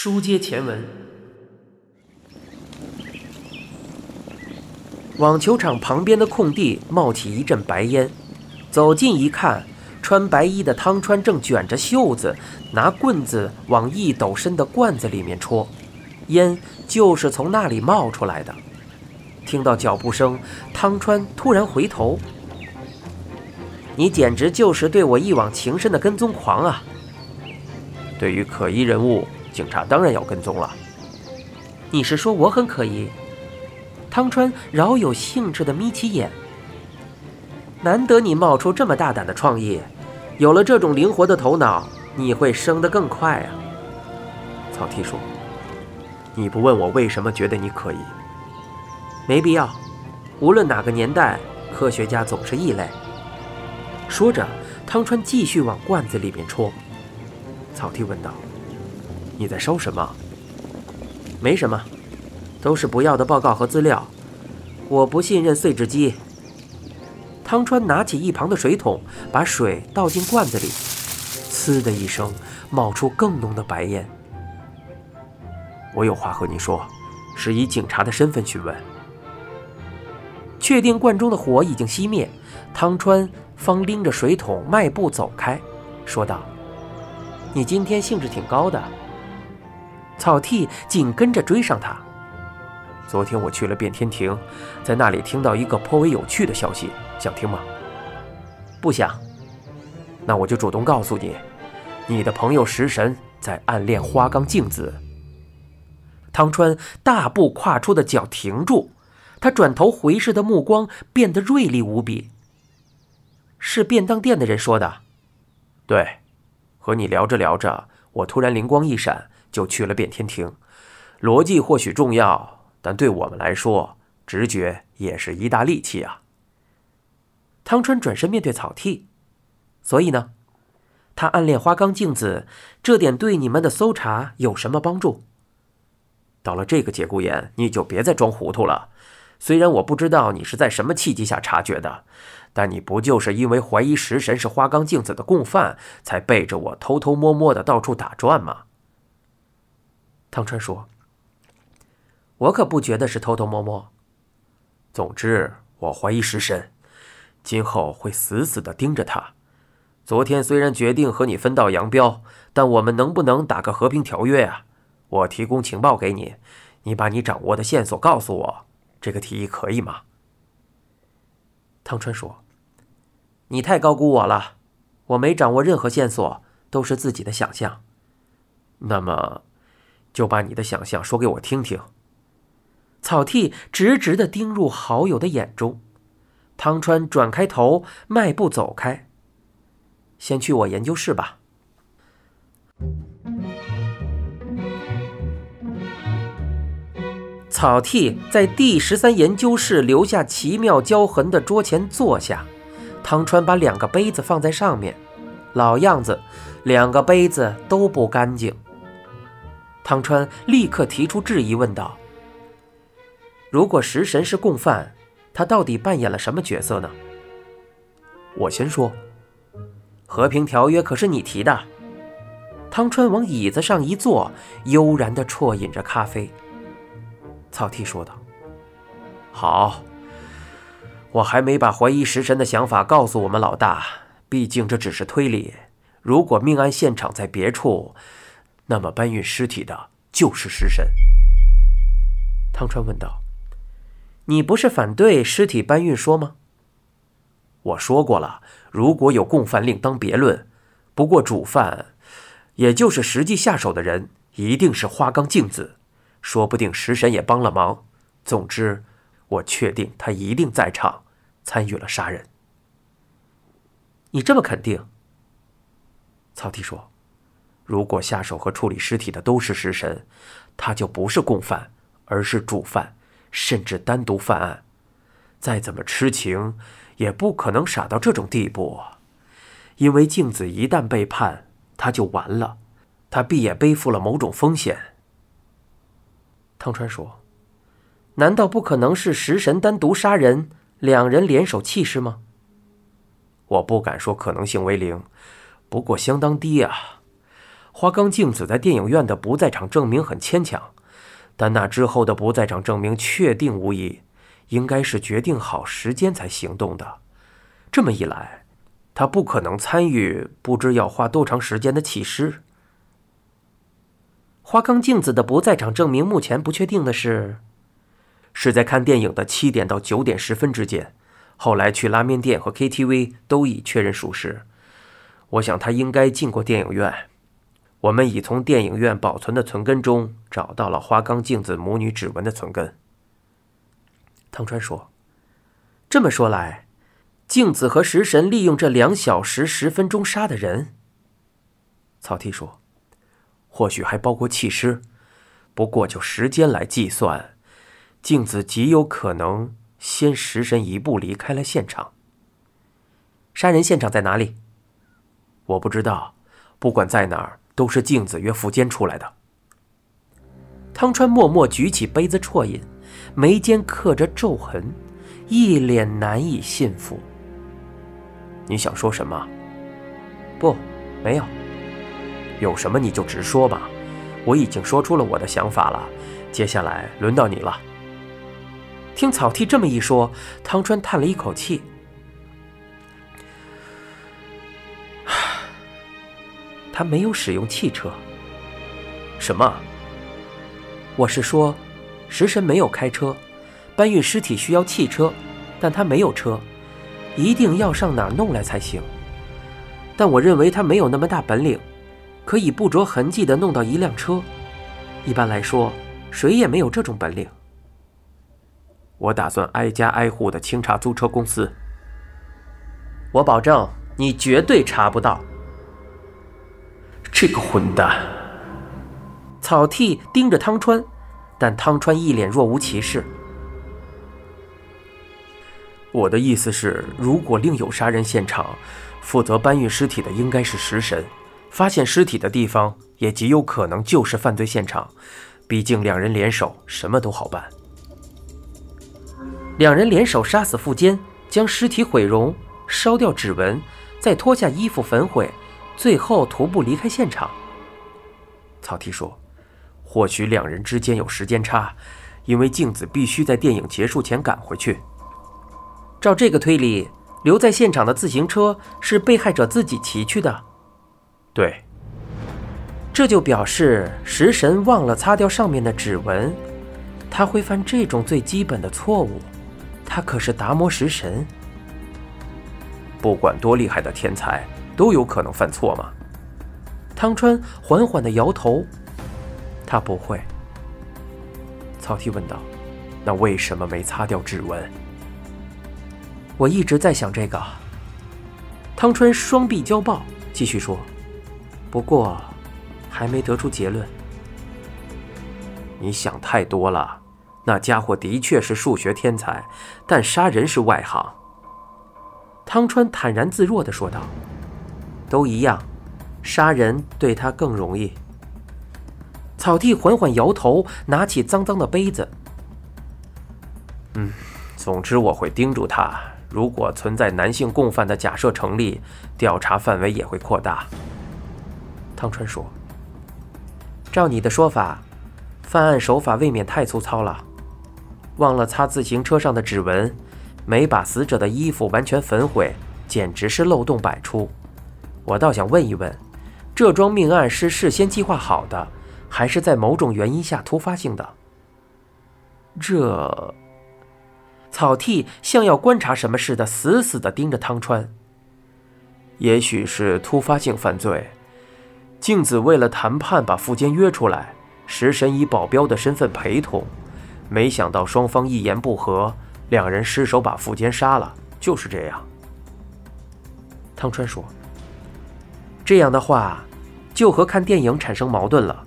书接前文，网球场旁边的空地冒起一阵白烟，走近一看，穿白衣的汤川正卷着袖子，拿棍子往一斗深的罐子里面戳，烟就是从那里冒出来的。听到脚步声，汤川突然回头：“你简直就是对我一往情深的跟踪狂啊！对于可疑人物。”警察当然要跟踪了。你是说我很可疑？汤川饶有兴致地眯起眼。难得你冒出这么大胆的创意，有了这种灵活的头脑，你会升得更快啊。草剃说：“你不问我为什么觉得你可疑？没必要。无论哪个年代，科学家总是异类。”说着，汤川继续往罐子里面戳。草剃问道。你在收什么？没什么，都是不要的报告和资料。我不信任碎纸机。汤川拿起一旁的水桶，把水倒进罐子里，呲的一声，冒出更浓的白烟。我有话和你说，是以警察的身份询问。确定罐中的火已经熄灭，汤川方拎着水桶迈步走开，说道：“你今天兴致挺高的。”草剃紧跟着追上他。昨天我去了变天庭，在那里听到一个颇为有趣的消息，想听吗？不想。那我就主动告诉你，你的朋友食神在暗恋花冈镜子。汤川大步跨出的脚停住，他转头回视的目光变得锐利无比。是便当店的人说的。对，和你聊着聊着，我突然灵光一闪。就去了变天庭，逻辑或许重要，但对我们来说，直觉也是一大利器啊。汤川转身面对草剃，所以呢，他暗恋花冈镜子，这点对你们的搜查有什么帮助？到了这个节骨眼，你就别再装糊涂了。虽然我不知道你是在什么契机下察觉的，但你不就是因为怀疑食神是花冈镜子的共犯，才背着我偷偷摸摸的到处打转吗？汤川说：“我可不觉得是偷偷摸摸。总之，我怀疑食神，今后会死死的盯着他。昨天虽然决定和你分道扬镳，但我们能不能打个和平条约啊？我提供情报给你，你把你掌握的线索告诉我，这个提议可以吗？”汤川说：“你太高估我了，我没掌握任何线索，都是自己的想象。那么……”就把你的想象说给我听听。草剃直直的盯入好友的眼中，汤川转开头，迈步走开。先去我研究室吧。草剃在第十三研究室留下奇妙胶痕的桌前坐下，汤川把两个杯子放在上面，老样子，两个杯子都不干净。汤川立刻提出质疑，问道：“如果食神是共犯，他到底扮演了什么角色呢？”我先说，和平条约可是你提的。汤川往椅子上一坐，悠然地啜饮着咖啡。草剃说道：“好，我还没把怀疑食神的想法告诉我们老大，毕竟这只是推理。如果命案现场在别处……”那么搬运尸体的就是食神。汤川问道：“你不是反对尸体搬运说吗？”我说过了，如果有共犯另当别论。不过主犯，也就是实际下手的人，一定是花冈镜子，说不定食神也帮了忙。总之，我确定他一定在场，参与了杀人。你这么肯定？曹丕说。如果下手和处理尸体的都是食神，他就不是共犯，而是主犯，甚至单独犯案。再怎么痴情，也不可能傻到这种地步。因为镜子一旦被判，他就完了，他必也背负了某种风险。汤川说：“难道不可能是食神单独杀人，两人联手弃尸吗？”我不敢说可能性为零，不过相当低啊。花冈镜子在电影院的不在场证明很牵强，但那之后的不在场证明确定无疑，应该是决定好时间才行动的。这么一来，他不可能参与不知要花多长时间的弃尸。花冈镜子的不在场证明目前不确定的是，是在看电影的七点到九点十分之间。后来去拉面店和 KTV 都已确认属实。我想他应该进过电影院。我们已从电影院保存的存根中找到了花冈镜子母女指纹的存根。汤川说：“这么说来，镜子和食神利用这两小时十分钟杀的人。”草剃说：“或许还包括弃尸，不过就时间来计算，镜子极有可能先食神一步离开了现场。杀人现场在哪里？我不知道。不管在哪儿。”都是镜子约福间出来的。汤川默默举起杯子啜饮，眉间刻着皱痕，一脸难以信服。你想说什么？不，没有。有什么你就直说吧。我已经说出了我的想法了，接下来轮到你了。听草剃这么一说，汤川叹了一口气。他没有使用汽车。什么？我是说，食神没有开车，搬运尸体需要汽车，但他没有车，一定要上哪儿弄来才行。但我认为他没有那么大本领，可以不着痕迹地弄到一辆车。一般来说，谁也没有这种本领。我打算挨家挨户地清查租车公司。我保证，你绝对查不到。这个混蛋！草剃盯着汤川，但汤川一脸若无其事。我的意思是，如果另有杀人现场，负责搬运尸体的应该是食神，发现尸体的地方也极有可能就是犯罪现场。毕竟两人联手，什么都好办。两人联手杀死富坚，将尸体毁容，烧掉指纹，再脱下衣服焚毁。最后徒步离开现场。草剃说：“或许两人之间有时间差，因为镜子必须在电影结束前赶回去。照这个推理，留在现场的自行车是被害者自己骑去的。对，这就表示食神忘了擦掉上面的指纹。他会犯这种最基本的错误？他可是达摩食神，不管多厉害的天才。”都有可能犯错吗？汤川缓缓地摇头，他不会。曹丕问道：“那为什么没擦掉指纹？”我一直在想这个。汤川双臂交抱，继续说：“不过，还没得出结论。”你想太多了。那家伙的确是数学天才，但杀人是外行。汤川坦然自若地说道。都一样，杀人对他更容易。草地缓缓摇头，拿起脏脏的杯子。嗯，总之我会盯住他。如果存在男性共犯的假设成立，调查范围也会扩大。汤川说：“照你的说法，犯案手法未免太粗糙了。忘了擦自行车上的指纹，没把死者的衣服完全焚毁，简直是漏洞百出。”我倒想问一问，这桩命案是事先计划好的，还是在某种原因下突发性的？这草剃像要观察什么似的，死死地盯着汤川。也许是突发性犯罪。镜子为了谈判把富坚约出来，食神以保镖的身份陪同，没想到双方一言不合，两人失手把富坚杀了。就是这样。汤川说。这样的话，就和看电影产生矛盾了。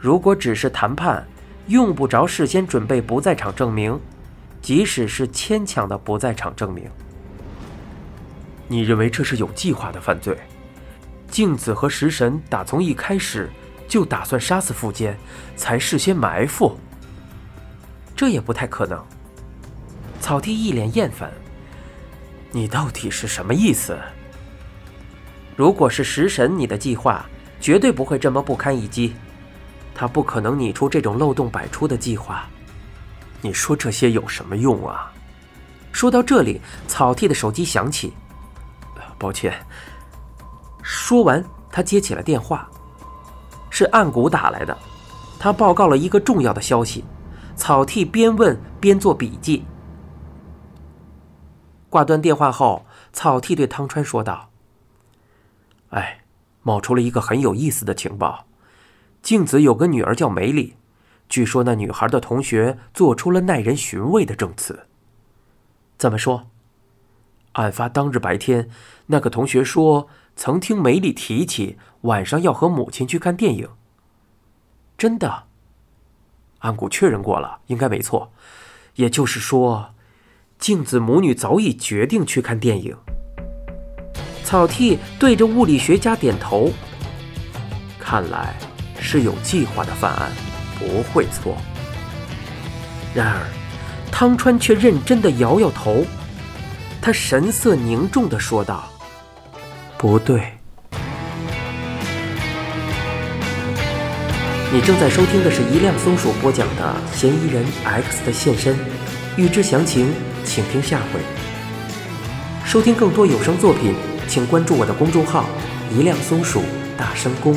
如果只是谈判，用不着事先准备不在场证明，即使是牵强的不在场证明。你认为这是有计划的犯罪？镜子和食神打从一开始就打算杀死富坚，才事先埋伏？这也不太可能。草地一脸厌烦：“你到底是什么意思？”如果是食神，你的计划绝对不会这么不堪一击。他不可能拟出这种漏洞百出的计划。你说这些有什么用啊？说到这里，草剃的手机响起。抱歉。说完，他接起了电话，是暗谷打来的。他报告了一个重要的消息。草剃边问边做笔记。挂断电话后，草剃对汤川说道：“哎，冒出了一个很有意思的情报。静子有个女儿叫梅里，据说那女孩的同学做出了耐人寻味的证词。怎么说？案发当日白天，那个同学说曾听梅里提起晚上要和母亲去看电影。真的？安谷确认过了，应该没错。也就是说。”静子母女早已决定去看电影。老 T 对着物理学家点头，看来是有计划的犯案，不会错。然而，汤川却认真的摇摇头，他神色凝重的说道：“不对。”你正在收听的是一辆松鼠播讲的《嫌疑人 X 的现身》，欲知详情。请听下回。收听更多有声作品，请关注我的公众号“一辆松鼠大声公”。